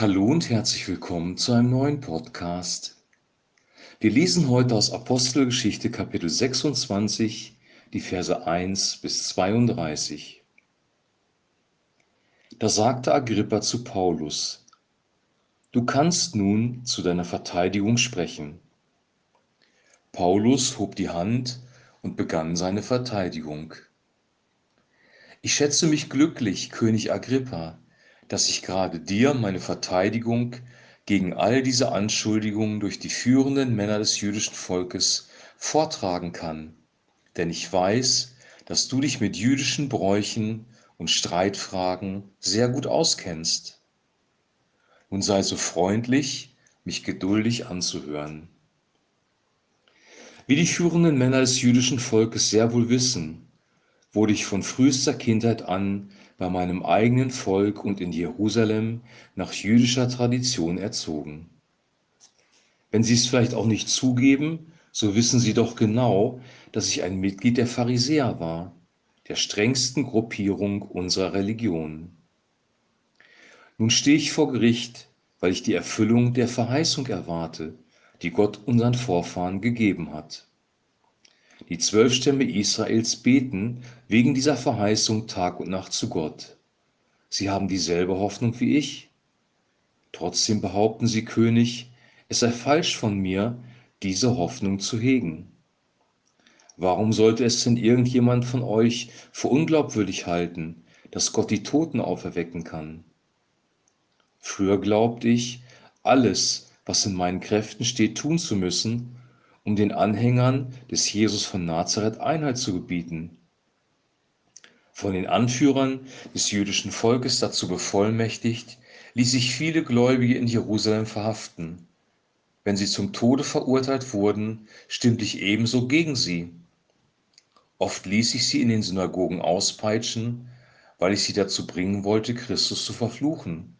Hallo und herzlich willkommen zu einem neuen Podcast. Wir lesen heute aus Apostelgeschichte Kapitel 26, die Verse 1 bis 32. Da sagte Agrippa zu Paulus, Du kannst nun zu deiner Verteidigung sprechen. Paulus hob die Hand und begann seine Verteidigung. Ich schätze mich glücklich, König Agrippa, dass ich gerade dir meine Verteidigung gegen all diese Anschuldigungen durch die führenden Männer des jüdischen Volkes vortragen kann. Denn ich weiß, dass du dich mit jüdischen Bräuchen und Streitfragen sehr gut auskennst. Nun sei so freundlich, mich geduldig anzuhören. Wie die führenden Männer des jüdischen Volkes sehr wohl wissen, wurde ich von frühester Kindheit an bei meinem eigenen Volk und in Jerusalem nach jüdischer Tradition erzogen. Wenn Sie es vielleicht auch nicht zugeben, so wissen Sie doch genau, dass ich ein Mitglied der Pharisäer war, der strengsten Gruppierung unserer Religion. Nun stehe ich vor Gericht, weil ich die Erfüllung der Verheißung erwarte, die Gott unseren Vorfahren gegeben hat. Die zwölf Stämme Israels beten wegen dieser Verheißung Tag und Nacht zu Gott. Sie haben dieselbe Hoffnung wie ich. Trotzdem behaupten sie, König, es sei falsch von mir, diese Hoffnung zu hegen. Warum sollte es denn irgendjemand von euch für unglaubwürdig halten, dass Gott die Toten auferwecken kann? Früher glaubte ich, alles, was in meinen Kräften steht, tun zu müssen, um den Anhängern des Jesus von Nazareth Einheit zu gebieten. Von den Anführern des jüdischen Volkes dazu bevollmächtigt, ließ sich viele Gläubige in Jerusalem verhaften. Wenn sie zum Tode verurteilt wurden, stimmte ich ebenso gegen sie. Oft ließ ich sie in den Synagogen auspeitschen, weil ich sie dazu bringen wollte, Christus zu verfluchen.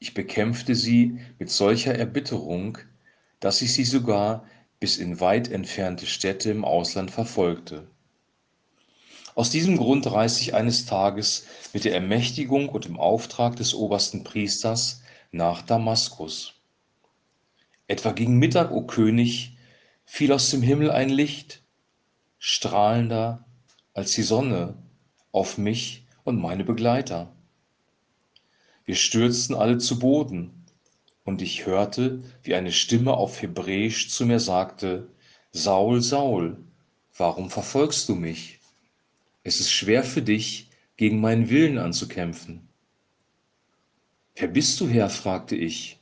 Ich bekämpfte sie mit solcher Erbitterung, dass ich sie sogar bis in weit entfernte Städte im Ausland verfolgte. Aus diesem Grund reiste ich eines Tages mit der Ermächtigung und im Auftrag des obersten Priesters nach Damaskus. Etwa gegen Mittag, o König, fiel aus dem Himmel ein Licht, strahlender als die Sonne, auf mich und meine Begleiter. Wir stürzten alle zu Boden und ich hörte, wie eine Stimme auf Hebräisch zu mir sagte, Saul, Saul, warum verfolgst du mich? Es ist schwer für dich, gegen meinen Willen anzukämpfen. Wer bist du, Herr? fragte ich.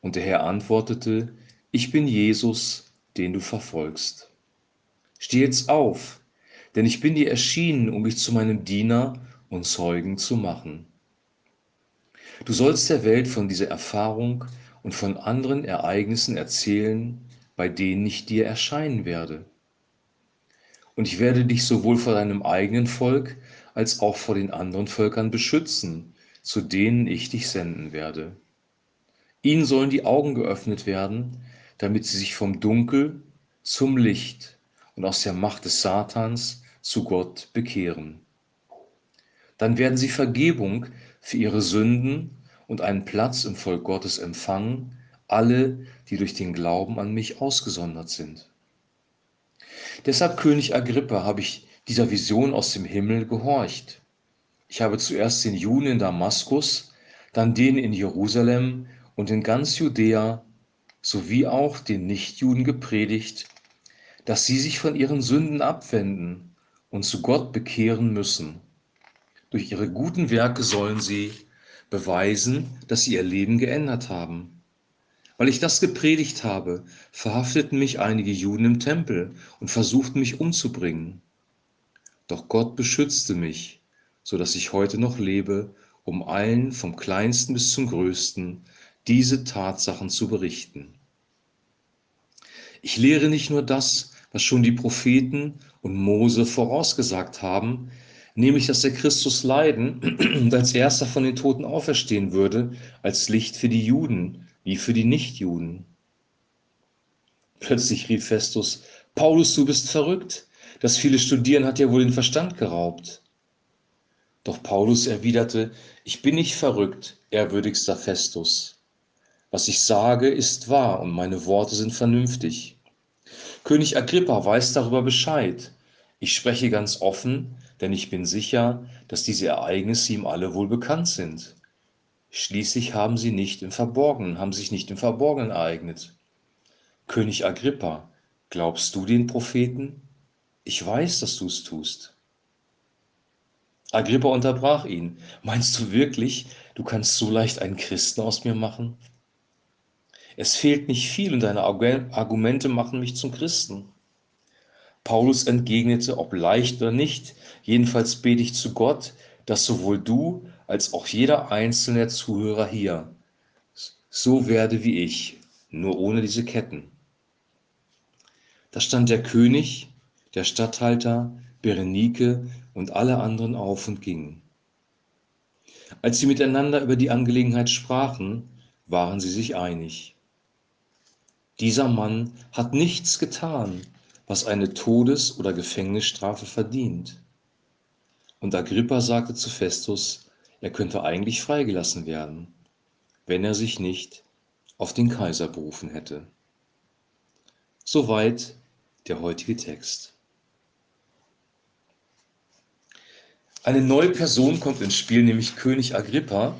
Und der Herr antwortete, ich bin Jesus, den du verfolgst. Steh jetzt auf, denn ich bin dir erschienen, um mich zu meinem Diener und Zeugen zu machen. Du sollst der Welt von dieser Erfahrung und von anderen Ereignissen erzählen, bei denen ich dir erscheinen werde. Und ich werde dich sowohl vor deinem eigenen Volk als auch vor den anderen Völkern beschützen, zu denen ich dich senden werde. Ihnen sollen die Augen geöffnet werden, damit sie sich vom Dunkel zum Licht und aus der Macht des Satans zu Gott bekehren. Dann werden sie Vergebung für ihre Sünden und einen Platz im Volk Gottes empfangen, alle, die durch den Glauben an mich ausgesondert sind. Deshalb, König Agrippa, habe ich dieser Vision aus dem Himmel gehorcht. Ich habe zuerst den Juden in Damaskus, dann den in Jerusalem und in ganz Judäa sowie auch den Nichtjuden gepredigt, dass sie sich von ihren Sünden abwenden und zu Gott bekehren müssen durch ihre guten Werke sollen sie beweisen, dass sie ihr Leben geändert haben. Weil ich das gepredigt habe, verhafteten mich einige Juden im Tempel und versuchten mich umzubringen. Doch Gott beschützte mich, so dass ich heute noch lebe, um allen vom kleinsten bis zum größten diese Tatsachen zu berichten. Ich lehre nicht nur das, was schon die Propheten und Mose vorausgesagt haben, nämlich dass der Christus leiden und als erster von den Toten auferstehen würde, als Licht für die Juden wie für die Nichtjuden. Plötzlich rief Festus, Paulus, du bist verrückt. Das viele Studieren hat dir wohl den Verstand geraubt. Doch Paulus erwiderte, ich bin nicht verrückt, ehrwürdigster Festus. Was ich sage, ist wahr und meine Worte sind vernünftig. König Agrippa weiß darüber Bescheid. Ich spreche ganz offen, denn ich bin sicher, dass diese Ereignisse ihm alle wohl bekannt sind. Schließlich haben sie nicht im Verborgenen, haben sich nicht im Verborgenen ereignet. König Agrippa, glaubst du den Propheten? Ich weiß, dass du es tust. Agrippa unterbrach ihn. Meinst du wirklich, du kannst so leicht einen Christen aus mir machen? Es fehlt nicht viel und deine Argumente machen mich zum Christen. Paulus entgegnete, ob leicht oder nicht, jedenfalls bete ich zu Gott, dass sowohl du als auch jeder einzelne Zuhörer hier so werde wie ich, nur ohne diese Ketten. Da stand der König, der Statthalter, Berenike und alle anderen auf und gingen. Als sie miteinander über die Angelegenheit sprachen, waren sie sich einig. Dieser Mann hat nichts getan, was eine Todes- oder Gefängnisstrafe verdient. Und Agrippa sagte zu Festus, er könnte eigentlich freigelassen werden, wenn er sich nicht auf den Kaiser berufen hätte. Soweit der heutige Text. Eine neue Person kommt ins Spiel, nämlich König Agrippa,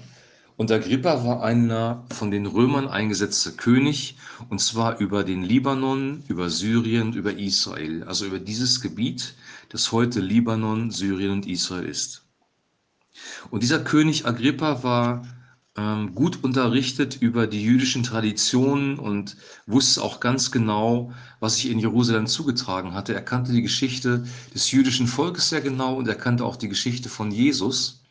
und Agrippa war einer von den Römern eingesetzter König, und zwar über den Libanon, über Syrien, über Israel, also über dieses Gebiet, das heute Libanon, Syrien und Israel ist. Und dieser König Agrippa war ähm, gut unterrichtet über die jüdischen Traditionen und wusste auch ganz genau, was sich in Jerusalem zugetragen hatte. Er kannte die Geschichte des jüdischen Volkes sehr genau und er kannte auch die Geschichte von Jesus.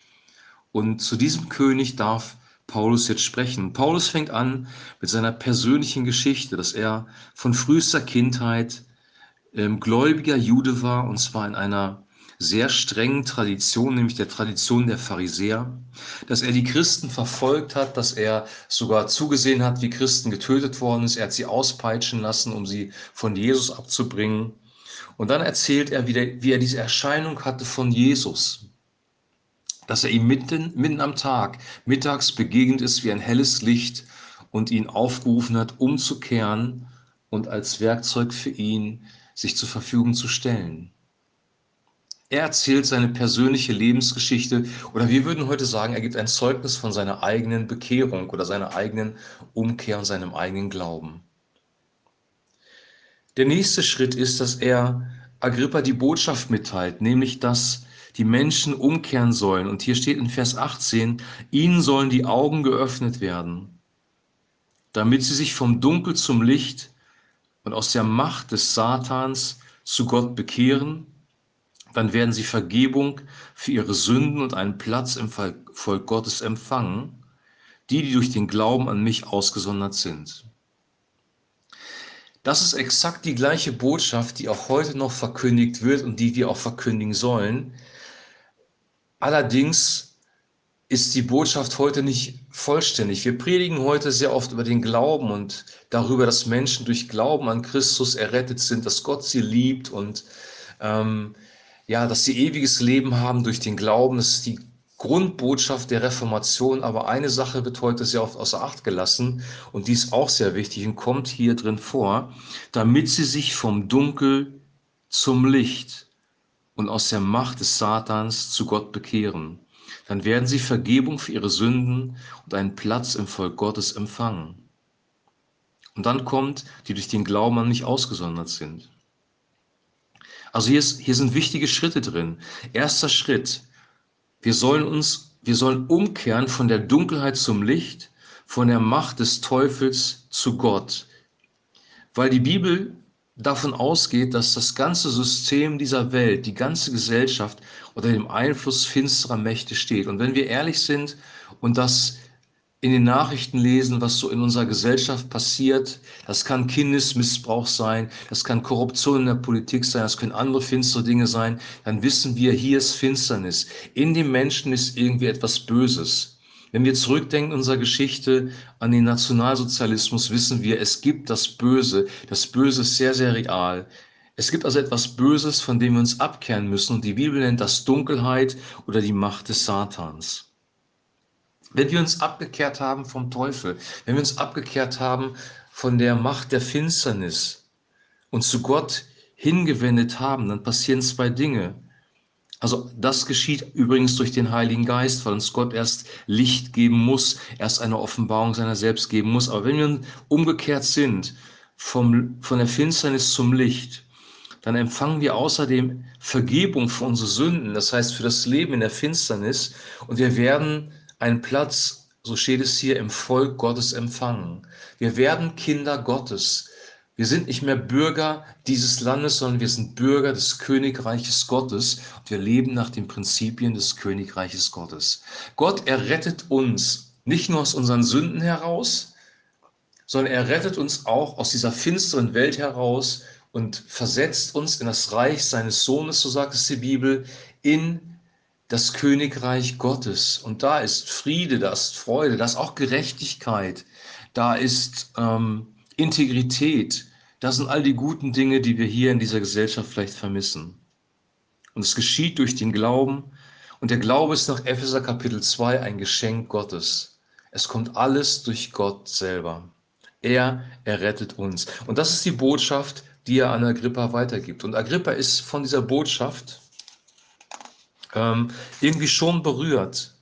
Und zu diesem König darf Paulus jetzt sprechen. Paulus fängt an mit seiner persönlichen Geschichte, dass er von frühester Kindheit ähm, gläubiger Jude war, und zwar in einer sehr strengen Tradition, nämlich der Tradition der Pharisäer, dass er die Christen verfolgt hat, dass er sogar zugesehen hat, wie Christen getötet worden ist. Er hat sie auspeitschen lassen, um sie von Jesus abzubringen. Und dann erzählt er, wie, der, wie er diese Erscheinung hatte von Jesus dass er ihm mitten, mitten am Tag, mittags begegnet ist wie ein helles Licht und ihn aufgerufen hat, umzukehren und als Werkzeug für ihn sich zur Verfügung zu stellen. Er erzählt seine persönliche Lebensgeschichte oder wir würden heute sagen, er gibt ein Zeugnis von seiner eigenen Bekehrung oder seiner eigenen Umkehr und seinem eigenen Glauben. Der nächste Schritt ist, dass er Agrippa die Botschaft mitteilt, nämlich dass die Menschen umkehren sollen. Und hier steht in Vers 18, ihnen sollen die Augen geöffnet werden, damit sie sich vom Dunkel zum Licht und aus der Macht des Satans zu Gott bekehren. Dann werden sie Vergebung für ihre Sünden und einen Platz im Volk Gottes empfangen, die, die durch den Glauben an mich ausgesondert sind. Das ist exakt die gleiche Botschaft, die auch heute noch verkündigt wird und die wir auch verkündigen sollen. Allerdings ist die Botschaft heute nicht vollständig. Wir predigen heute sehr oft über den Glauben und darüber, dass Menschen durch Glauben an Christus errettet sind, dass Gott sie liebt und ähm, ja, dass sie ewiges Leben haben durch den Glauben. Das ist die Grundbotschaft der Reformation. Aber eine Sache wird heute sehr oft außer Acht gelassen und die ist auch sehr wichtig und kommt hier drin vor, damit sie sich vom Dunkel zum Licht und aus der Macht des Satans zu Gott bekehren. Dann werden sie Vergebung für ihre Sünden und einen Platz im Volk Gottes empfangen. Und dann kommt, die durch den Glauben an mich ausgesondert sind. Also hier, ist, hier sind wichtige Schritte drin. Erster Schritt. Wir sollen uns, wir sollen umkehren von der Dunkelheit zum Licht, von der Macht des Teufels zu Gott. Weil die Bibel davon ausgeht, dass das ganze System dieser Welt, die ganze Gesellschaft unter dem Einfluss finsterer Mächte steht. Und wenn wir ehrlich sind und das in den Nachrichten lesen, was so in unserer Gesellschaft passiert, das kann Kindesmissbrauch sein, das kann Korruption in der Politik sein, das können andere finstere Dinge sein, dann wissen wir, hier ist Finsternis. In dem Menschen ist irgendwie etwas Böses. Wenn wir zurückdenken in unserer Geschichte an den Nationalsozialismus, wissen wir, es gibt das Böse. Das Böse ist sehr, sehr real. Es gibt also etwas Böses, von dem wir uns abkehren müssen und die Bibel nennt das Dunkelheit oder die Macht des Satans. Wenn wir uns abgekehrt haben vom Teufel, wenn wir uns abgekehrt haben von der Macht der Finsternis und zu Gott hingewendet haben, dann passieren zwei Dinge. Also das geschieht übrigens durch den Heiligen Geist, weil uns Gott erst Licht geben muss, erst eine Offenbarung seiner selbst geben muss. Aber wenn wir umgekehrt sind, vom, von der Finsternis zum Licht, dann empfangen wir außerdem Vergebung für unsere Sünden, das heißt für das Leben in der Finsternis. Und wir werden einen Platz, so steht es hier, im Volk Gottes empfangen. Wir werden Kinder Gottes. Wir sind nicht mehr Bürger dieses Landes, sondern wir sind Bürger des Königreiches Gottes und wir leben nach den Prinzipien des Königreiches Gottes. Gott errettet uns nicht nur aus unseren Sünden heraus, sondern er rettet uns auch aus dieser finsteren Welt heraus und versetzt uns in das Reich seines Sohnes, so sagt es die Bibel, in das Königreich Gottes. Und da ist Friede, da ist Freude, da ist auch Gerechtigkeit, da ist ähm, Integrität, das sind all die guten Dinge, die wir hier in dieser Gesellschaft vielleicht vermissen. Und es geschieht durch den Glauben. Und der Glaube ist nach Epheser Kapitel 2 ein Geschenk Gottes. Es kommt alles durch Gott selber. Er errettet uns. Und das ist die Botschaft, die er an Agrippa weitergibt. Und Agrippa ist von dieser Botschaft ähm, irgendwie schon berührt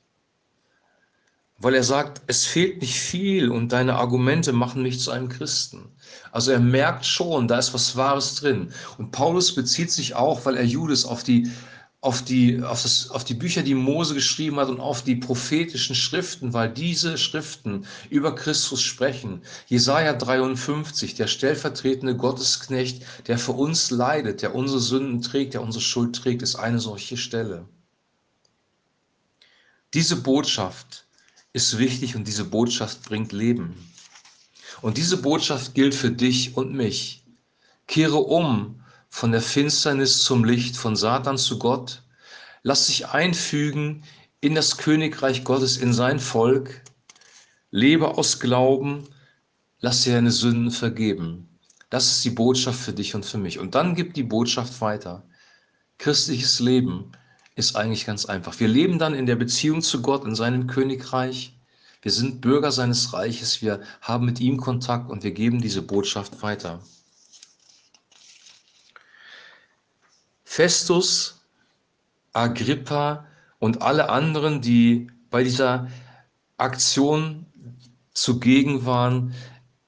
weil er sagt, es fehlt nicht viel und deine Argumente machen mich zu einem Christen. Also er merkt schon, da ist was Wahres drin. Und Paulus bezieht sich auch, weil er Judas auf die, auf die, auf das, auf die Bücher, die Mose geschrieben hat und auf die prophetischen Schriften, weil diese Schriften über Christus sprechen. Jesaja 53, der stellvertretende Gottesknecht, der für uns leidet, der unsere Sünden trägt, der unsere Schuld trägt, ist eine solche Stelle. Diese Botschaft, ist wichtig und diese Botschaft bringt Leben. Und diese Botschaft gilt für dich und mich. Kehre um von der Finsternis zum Licht, von Satan zu Gott. Lass dich einfügen in das Königreich Gottes, in sein Volk. Lebe aus Glauben. Lass dir deine Sünden vergeben. Das ist die Botschaft für dich und für mich. Und dann gibt die Botschaft weiter. Christliches Leben ist eigentlich ganz einfach. Wir leben dann in der Beziehung zu Gott, in seinem Königreich. Wir sind Bürger seines Reiches, wir haben mit ihm Kontakt und wir geben diese Botschaft weiter. Festus, Agrippa und alle anderen, die bei dieser Aktion zugegen waren,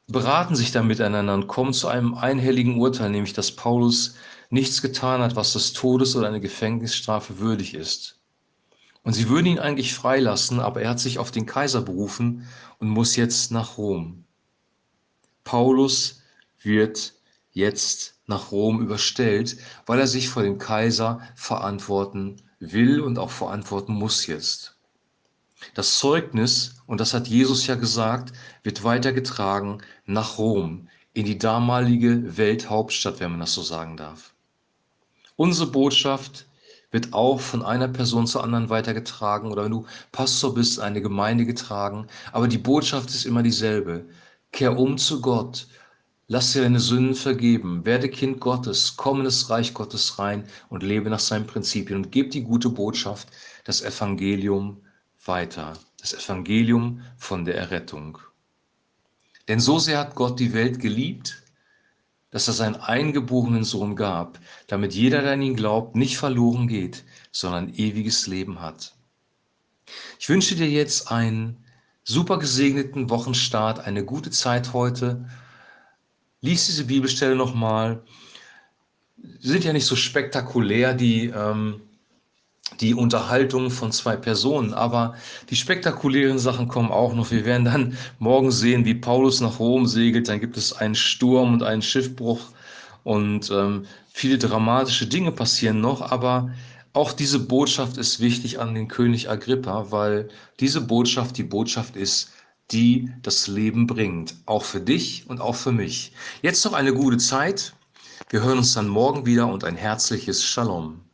beraten sich dann miteinander und kommen zu einem einhelligen Urteil, nämlich dass Paulus nichts getan hat, was des Todes oder eine Gefängnisstrafe würdig ist. Und sie würden ihn eigentlich freilassen, aber er hat sich auf den Kaiser berufen und muss jetzt nach Rom. Paulus wird jetzt nach Rom überstellt, weil er sich vor dem Kaiser verantworten will und auch verantworten muss jetzt. Das Zeugnis, und das hat Jesus ja gesagt, wird weitergetragen nach Rom, in die damalige Welthauptstadt, wenn man das so sagen darf. Unsere Botschaft wird auch von einer Person zur anderen weitergetragen oder wenn du Pastor bist, eine Gemeinde getragen. Aber die Botschaft ist immer dieselbe. Kehr um zu Gott. Lass dir deine Sünden vergeben. Werde Kind Gottes. Komm in das Reich Gottes rein und lebe nach seinen Prinzipien und gib die gute Botschaft, das Evangelium weiter. Das Evangelium von der Errettung. Denn so sehr hat Gott die Welt geliebt, dass er seinen eingeborenen Sohn gab, damit jeder, der an ihn glaubt, nicht verloren geht, sondern ewiges Leben hat. Ich wünsche dir jetzt einen super gesegneten Wochenstart, eine gute Zeit heute. Lies diese Bibelstelle nochmal. Sind ja nicht so spektakulär, die ähm, die Unterhaltung von zwei Personen. Aber die spektakulären Sachen kommen auch noch. Wir werden dann morgen sehen, wie Paulus nach Rom segelt. Dann gibt es einen Sturm und einen Schiffbruch und ähm, viele dramatische Dinge passieren noch. Aber auch diese Botschaft ist wichtig an den König Agrippa, weil diese Botschaft die Botschaft ist, die das Leben bringt. Auch für dich und auch für mich. Jetzt noch eine gute Zeit. Wir hören uns dann morgen wieder und ein herzliches Shalom.